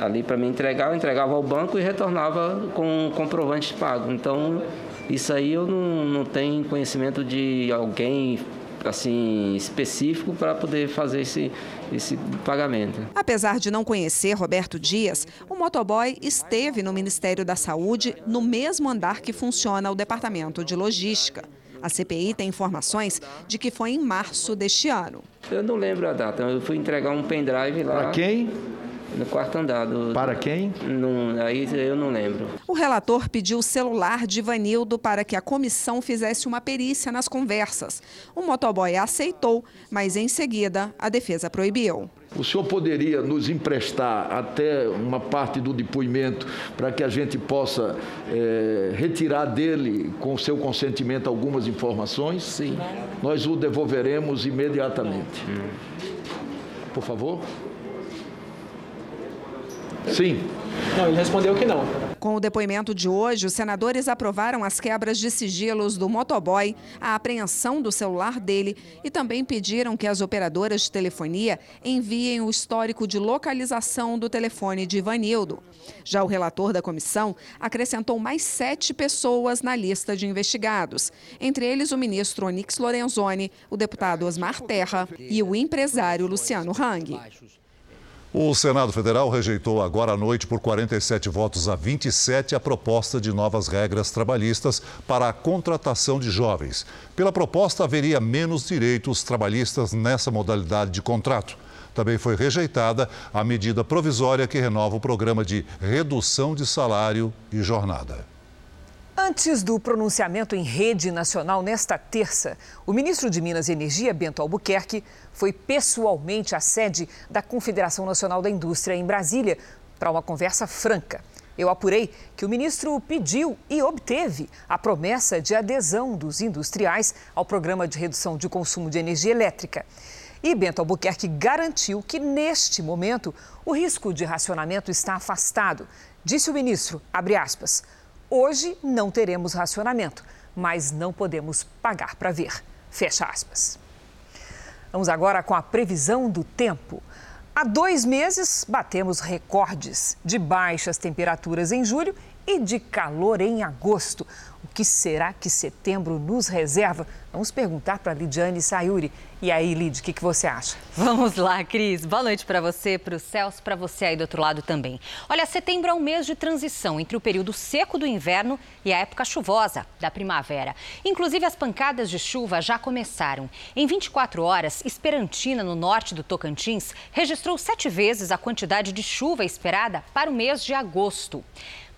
ali para me entregar, eu entregava ao banco e retornava com um comprovante de pago. Então isso aí eu não, não tenho conhecimento de alguém assim específico para poder fazer esse, esse pagamento. Apesar de não conhecer Roberto Dias, o motoboy esteve no Ministério da Saúde no mesmo andar que funciona o Departamento de Logística. A CPI tem informações de que foi em março deste ano. Eu não lembro a data. Eu fui entregar um pendrive lá. Para quem? No quarto andar. Do, para quem? No, aí eu não lembro. O relator pediu o celular de Vanildo para que a comissão fizesse uma perícia nas conversas. O motoboy aceitou, mas em seguida a defesa proibiu. O senhor poderia nos emprestar até uma parte do depoimento para que a gente possa é, retirar dele, com seu consentimento, algumas informações? Sim. Nós o devolveremos imediatamente. Hum. Por favor. Sim. Não, ele respondeu que não. Com o depoimento de hoje, os senadores aprovaram as quebras de sigilos do motoboy, a apreensão do celular dele e também pediram que as operadoras de telefonia enviem o histórico de localização do telefone de Ivanildo. Já o relator da comissão acrescentou mais sete pessoas na lista de investigados, entre eles o ministro Onyx Lorenzoni, o deputado Osmar Terra e o empresário Luciano Hang. O Senado Federal rejeitou agora à noite, por 47 votos a 27, a proposta de novas regras trabalhistas para a contratação de jovens. Pela proposta, haveria menos direitos trabalhistas nessa modalidade de contrato. Também foi rejeitada a medida provisória que renova o programa de redução de salário e jornada. Antes do pronunciamento em rede nacional nesta terça, o ministro de Minas e Energia, Bento Albuquerque, foi pessoalmente à sede da Confederação Nacional da Indústria em Brasília para uma conversa franca. Eu apurei que o ministro pediu e obteve a promessa de adesão dos industriais ao programa de redução de consumo de energia elétrica. E Bento Albuquerque garantiu que, neste momento, o risco de racionamento está afastado. Disse o ministro, abre aspas, Hoje não teremos racionamento, mas não podemos pagar para ver. Fecha aspas. Vamos agora com a previsão do tempo. Há dois meses, batemos recordes de baixas temperaturas em julho e de calor em agosto. O que será que setembro nos reserva? Vamos perguntar para Lidiane Sayuri. E aí, Lid, o que, que você acha? Vamos lá, Cris. Boa noite para você, para o Celso, para você aí do outro lado também. Olha, setembro é um mês de transição entre o período seco do inverno e a época chuvosa da primavera. Inclusive, as pancadas de chuva já começaram. Em 24 horas, Esperantina, no norte do Tocantins, registrou sete vezes a quantidade de chuva esperada para o mês de agosto.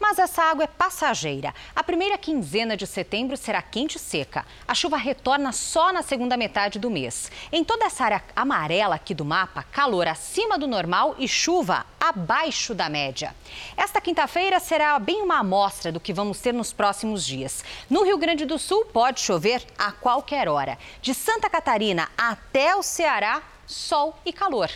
Mas essa água é passageira. A primeira quinzena de setembro será quente e seca. A chuva retorna só na segunda metade do mês. Em toda essa área amarela aqui do mapa, calor acima do normal e chuva abaixo da média. Esta quinta-feira será bem uma amostra do que vamos ter nos próximos dias. No Rio Grande do Sul, pode chover a qualquer hora. De Santa Catarina até o Ceará, sol e calor.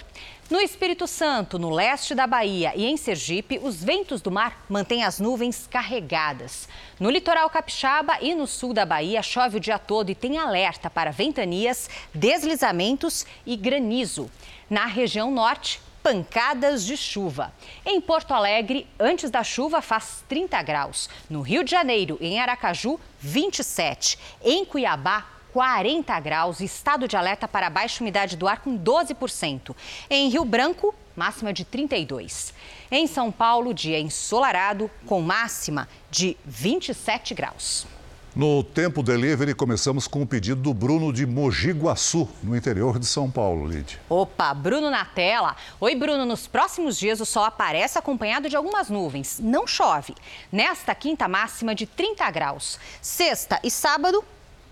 No Espírito Santo, no leste da Bahia e em Sergipe, os ventos do mar mantêm as nuvens carregadas. No litoral capixaba e no sul da Bahia, chove o dia todo e tem alerta para ventanias, deslizamentos e granizo. Na região norte, pancadas de chuva. Em Porto Alegre, antes da chuva, faz 30 graus. No Rio de Janeiro e em Aracaju, 27. Em Cuiabá, 40 graus, estado de alerta para baixa umidade do ar com 12%. Em Rio Branco, máxima de 32. Em São Paulo, dia ensolarado com máxima de 27 graus. No Tempo Delivery, começamos com o pedido do Bruno de Mogi Guaçu, no interior de São Paulo, Lid. Opa, Bruno na tela. Oi, Bruno. Nos próximos dias, o sol aparece acompanhado de algumas nuvens. Não chove. Nesta quinta máxima de 30 graus. Sexta e sábado,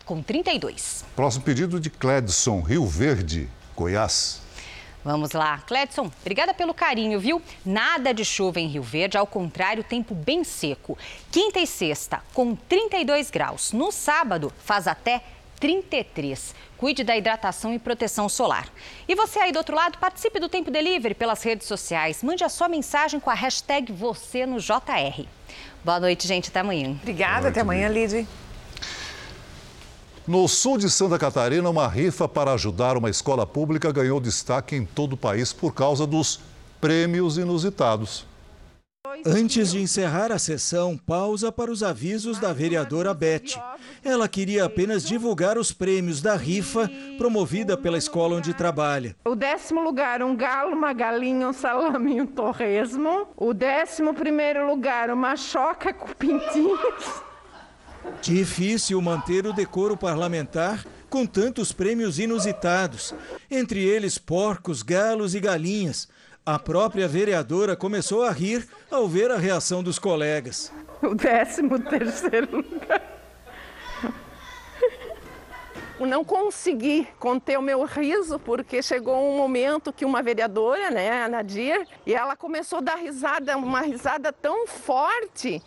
com 32. Próximo pedido de Cledson, Rio Verde, Goiás. Vamos lá, Cledson, obrigada pelo carinho, viu? Nada de chuva em Rio Verde, ao contrário, tempo bem seco. Quinta e sexta, com 32 graus. No sábado, faz até 33. Cuide da hidratação e proteção solar. E você aí do outro lado, participe do Tempo Delivery pelas redes sociais. Mande a sua mensagem com a hashtag você no JR. Boa noite, gente. Até amanhã. Obrigada. Noite, até amanhã, Lid. No sul de Santa Catarina, uma rifa para ajudar uma escola pública ganhou destaque em todo o país por causa dos prêmios inusitados. Antes de encerrar a sessão, pausa para os avisos da vereadora Beth. Ela queria apenas divulgar os prêmios da rifa promovida pela escola onde trabalha. O décimo lugar, um galo, uma galinha, um salame e um torresmo. O décimo primeiro lugar, uma choca com pintinhos. Difícil manter o decoro parlamentar com tantos prêmios inusitados, entre eles porcos, galos e galinhas. A própria vereadora começou a rir ao ver a reação dos colegas. O décimo terceiro lugar. Não consegui conter o meu riso, porque chegou um momento que uma vereadora, né, a Nadir, e ela começou a dar risada, uma risada tão forte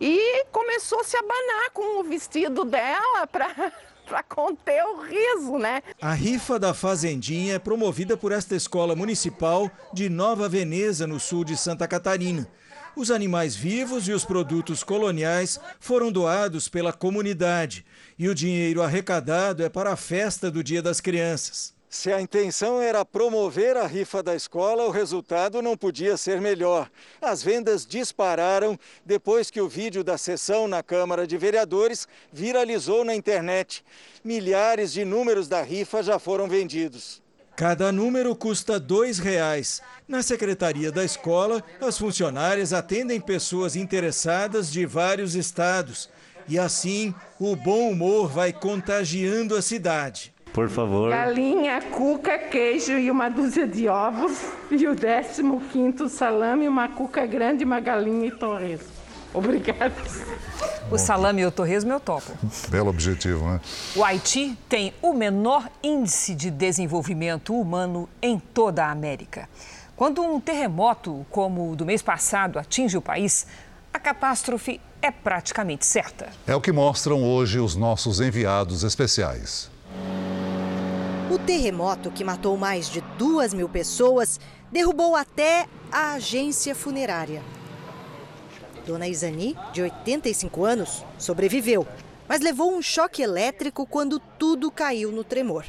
e começou a se abanar com o vestido dela para para conter o riso, né? A rifa da Fazendinha é promovida por esta escola municipal de Nova Veneza, no sul de Santa Catarina. Os animais vivos e os produtos coloniais foram doados pela comunidade e o dinheiro arrecadado é para a festa do Dia das Crianças. Se a intenção era promover a rifa da escola, o resultado não podia ser melhor. As vendas dispararam depois que o vídeo da sessão na Câmara de Vereadores viralizou na internet. Milhares de números da rifa já foram vendidos. Cada número custa R$ dois reais. Na secretaria da escola, as funcionárias atendem pessoas interessadas de vários estados. E assim, o bom humor vai contagiando a cidade. Por favor. Galinha, cuca, queijo e uma dúzia de ovos. E o décimo quinto salame, uma cuca grande, uma galinha e torresmo. Obrigada. O salame e o torresmo eu topo. Belo objetivo, né? O Haiti tem o menor índice de desenvolvimento humano em toda a América. Quando um terremoto como o do mês passado atinge o país, a catástrofe é praticamente certa. É o que mostram hoje os nossos enviados especiais. O terremoto que matou mais de duas mil pessoas derrubou até a agência funerária. Dona Isani, de 85 anos, sobreviveu, mas levou um choque elétrico quando tudo caiu no tremor.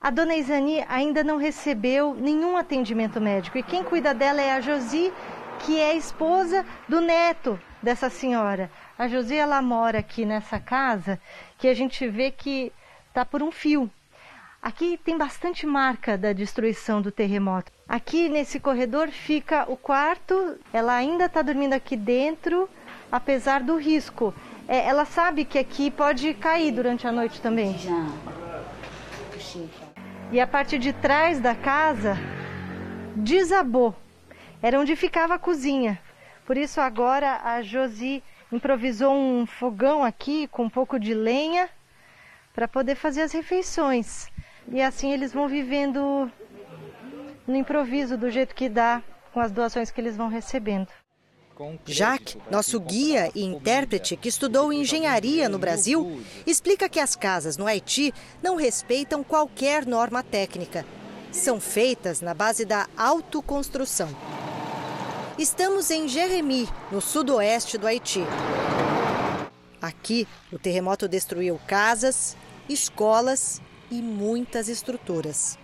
A dona Isani ainda não recebeu nenhum atendimento médico e quem cuida dela é a Josi, que é esposa do neto dessa senhora. A Josi ela mora aqui nessa casa que a gente vê que tá por um fio. Aqui tem bastante marca da destruição do terremoto. Aqui nesse corredor fica o quarto. Ela ainda está dormindo aqui dentro, apesar do risco. É, ela sabe que aqui pode cair durante a noite também. Já. E a parte de trás da casa desabou. Era onde ficava a cozinha. Por isso agora a Josi improvisou um fogão aqui com um pouco de lenha para poder fazer as refeições. E assim eles vão vivendo no improviso, do jeito que dá, com as doações que eles vão recebendo. Jacques, nosso guia e intérprete que estudou engenharia no Brasil, explica que as casas no Haiti não respeitam qualquer norma técnica. São feitas na base da autoconstrução. Estamos em Jérémy, no sudoeste do Haiti. Aqui, o terremoto destruiu casas, escolas e muitas estruturas.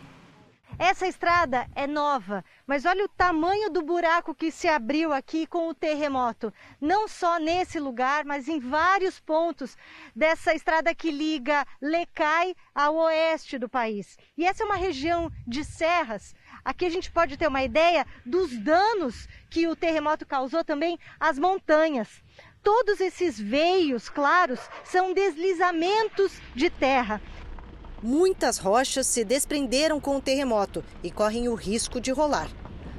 Essa estrada é nova, mas olha o tamanho do buraco que se abriu aqui com o terremoto. Não só nesse lugar, mas em vários pontos dessa estrada que liga Lecai ao oeste do país. E essa é uma região de serras. Aqui a gente pode ter uma ideia dos danos que o terremoto causou também às montanhas. Todos esses veios claros são deslizamentos de terra. Muitas rochas se desprenderam com o terremoto e correm o risco de rolar.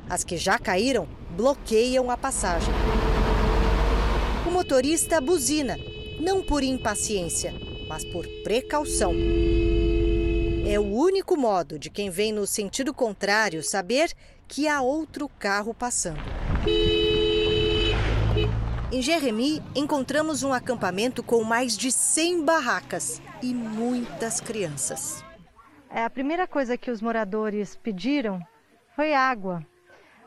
As que já caíram bloqueiam a passagem. O motorista buzina, não por impaciência, mas por precaução. É o único modo de quem vem no sentido contrário saber que há outro carro passando. Em Jeremi, encontramos um acampamento com mais de 100 barracas e muitas crianças. É, a primeira coisa que os moradores pediram foi água.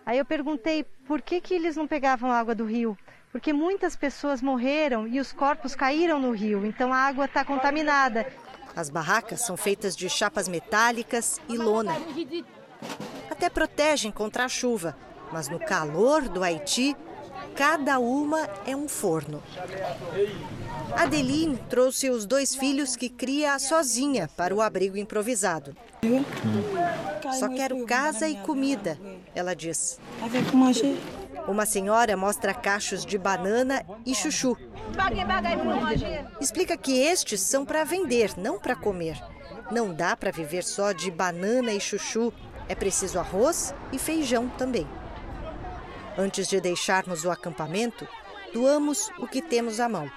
Aí eu perguntei por que, que eles não pegavam água do rio. Porque muitas pessoas morreram e os corpos caíram no rio, então a água está contaminada. As barracas são feitas de chapas metálicas e lona. Até protegem contra a chuva, mas no calor do Haiti, cada uma é um forno. Adeline trouxe os dois filhos que cria sozinha para o abrigo improvisado. Só quero casa e comida, ela diz. Uma senhora mostra cachos de banana e chuchu. Explica que estes são para vender, não para comer. Não dá para viver só de banana e chuchu. É preciso arroz e feijão também. Antes de deixarmos o acampamento, doamos o que temos à mão: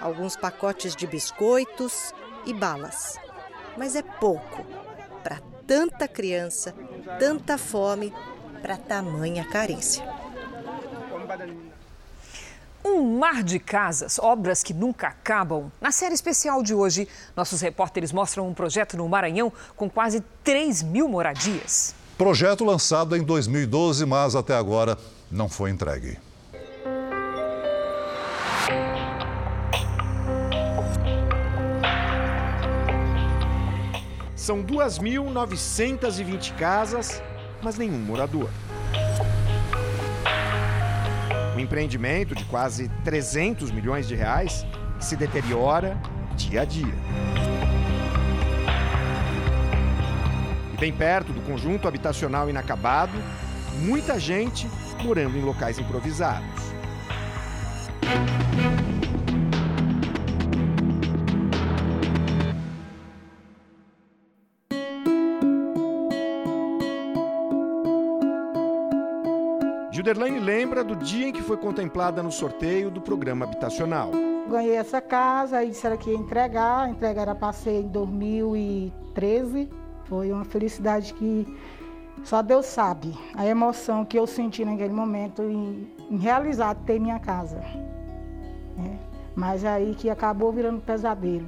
alguns pacotes de biscoitos e balas. Mas é pouco para tanta criança, tanta fome, para tamanha carência. Um mar de casas, obras que nunca acabam. Na série especial de hoje, nossos repórteres mostram um projeto no Maranhão com quase 3 mil moradias. Projeto lançado em 2012, mas até agora não foi entregue. São 2.920 casas, mas nenhum morador. Um empreendimento de quase 300 milhões de reais se deteriora dia a dia. Bem perto do conjunto habitacional inacabado, muita gente morando em locais improvisados. Gilderlaine lembra do dia em que foi contemplada no sorteio do programa habitacional. Ganhei essa casa e disseram que ia entregar, a passei em 2013. Foi uma felicidade que só Deus sabe a emoção que eu senti naquele momento em, em realizar ter minha casa. Né? Mas aí que acabou virando pesadelo.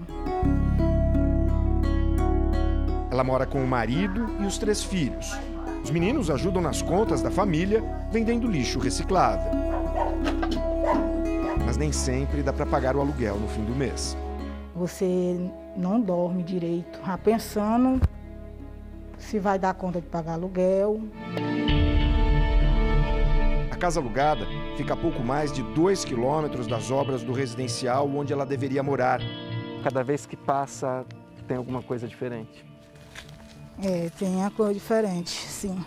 Ela mora com o marido e os três filhos. Os meninos ajudam nas contas da família vendendo lixo reciclável. nem sempre dá para pagar o aluguel no fim do mês. Você não dorme direito, já pensando se vai dar conta de pagar aluguel. A casa alugada fica a pouco mais de 2 quilômetros das obras do residencial onde ela deveria morar. Cada vez que passa, tem alguma coisa diferente. É, tem a coisa diferente, sim.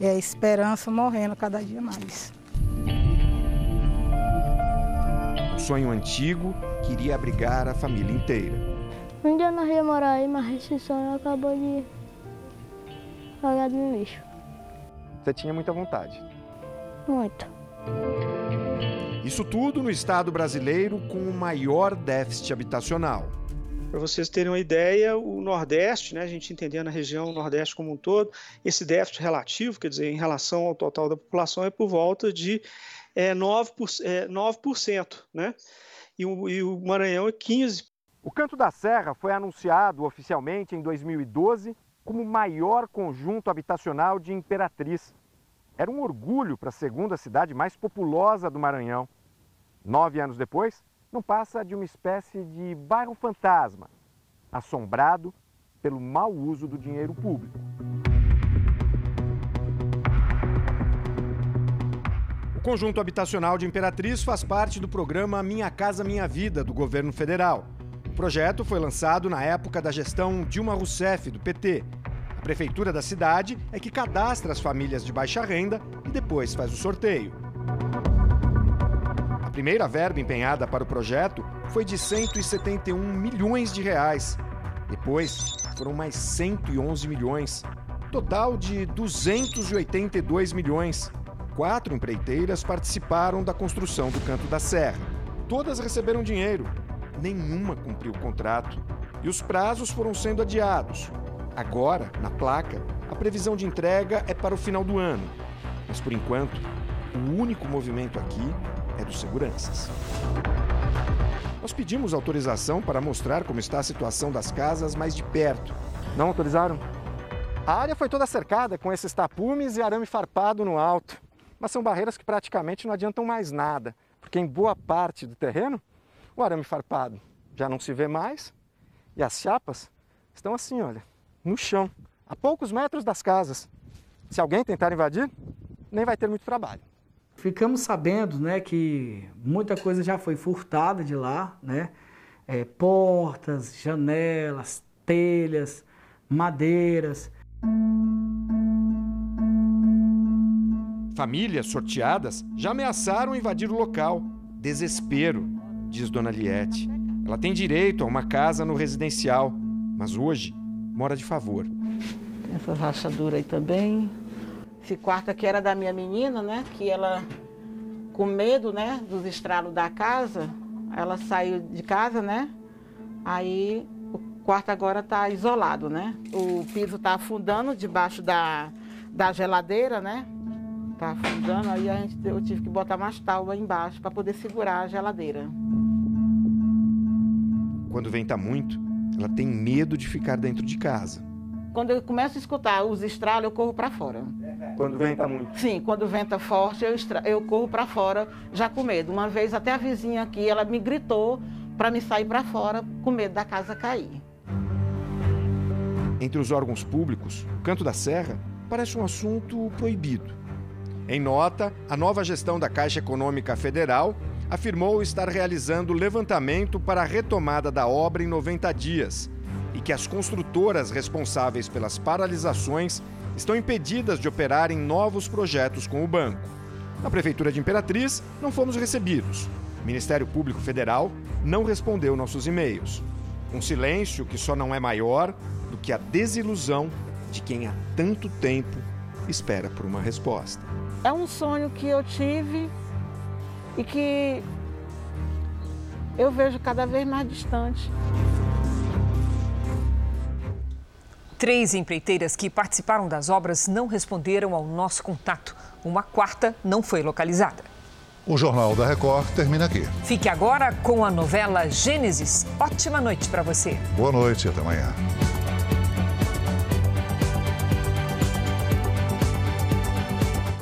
É a esperança morrendo cada dia mais. Um sonho antigo queria abrigar a família inteira. Um dia nós ia morar aí, mas esse sonho acabou de jogado no lixo. Você tinha muita vontade? Muito. Isso tudo no estado brasileiro com o maior déficit habitacional. Para vocês terem uma ideia, o Nordeste, né, a gente entendendo a região Nordeste como um todo, esse déficit relativo, quer dizer, em relação ao total da população, é por volta de é, 9%, é, 9% né? E o, e o Maranhão é 15%. O Canto da Serra foi anunciado oficialmente em 2012 como o maior conjunto habitacional de Imperatriz. Era um orgulho para a segunda cidade mais populosa do Maranhão. Nove anos depois, não passa de uma espécie de bairro fantasma, assombrado pelo mau uso do dinheiro público. O conjunto habitacional de Imperatriz faz parte do programa Minha Casa Minha Vida do governo federal. O projeto foi lançado na época da gestão Dilma Rousseff, do PT. A prefeitura da cidade é que cadastra as famílias de baixa renda e depois faz o sorteio primeira verba empenhada para o projeto foi de 171 milhões de reais. Depois, foram mais 111 milhões. Total de 282 milhões. Quatro empreiteiras participaram da construção do Canto da Serra. Todas receberam dinheiro. Nenhuma cumpriu o contrato. E os prazos foram sendo adiados. Agora, na placa, a previsão de entrega é para o final do ano. Mas por enquanto, o único movimento aqui é dos seguranças. Nós pedimos autorização para mostrar como está a situação das casas mais de perto. Não autorizaram? A área foi toda cercada com esses tapumes e arame farpado no alto. Mas são barreiras que praticamente não adiantam mais nada, porque em boa parte do terreno o arame farpado já não se vê mais e as chapas estão assim, olha, no chão, a poucos metros das casas. Se alguém tentar invadir, nem vai ter muito trabalho. Ficamos sabendo né, que muita coisa já foi furtada de lá, né? É, portas, janelas, telhas, madeiras. Famílias sorteadas já ameaçaram invadir o local. Desespero, diz Dona Liette. Ela tem direito a uma casa no residencial, mas hoje mora de favor. Essa rachadura aí também. Esse quarto aqui era da minha menina, né? Que ela, com medo, né, dos estralos da casa, ela saiu de casa, né? Aí o quarto agora está isolado, né? O piso está afundando debaixo da, da geladeira, né? Está afundando, aí a gente, eu tive que botar mais tábua embaixo para poder segurar a geladeira. Quando venta muito, ela tem medo de ficar dentro de casa. Quando eu começo a escutar os estralos, eu corro para fora. Quando venta muito? Sim, quando venta forte, eu, estra... eu corro para fora já com medo. Uma vez até a vizinha aqui, ela me gritou para me sair para fora com medo da casa cair. Entre os órgãos públicos, o Canto da Serra parece um assunto proibido. Em nota, a nova gestão da Caixa Econômica Federal afirmou estar realizando levantamento para a retomada da obra em 90 dias e que as construtoras responsáveis pelas paralisações estão impedidas de operar em novos projetos com o banco. Na Prefeitura de Imperatriz, não fomos recebidos. O Ministério Público Federal não respondeu nossos e-mails. Um silêncio que só não é maior do que a desilusão de quem há tanto tempo espera por uma resposta. É um sonho que eu tive e que eu vejo cada vez mais distante. Três empreiteiras que participaram das obras não responderam ao nosso contato. Uma quarta não foi localizada. O Jornal da Record termina aqui. Fique agora com a novela Gênesis. Ótima noite para você. Boa noite e até amanhã.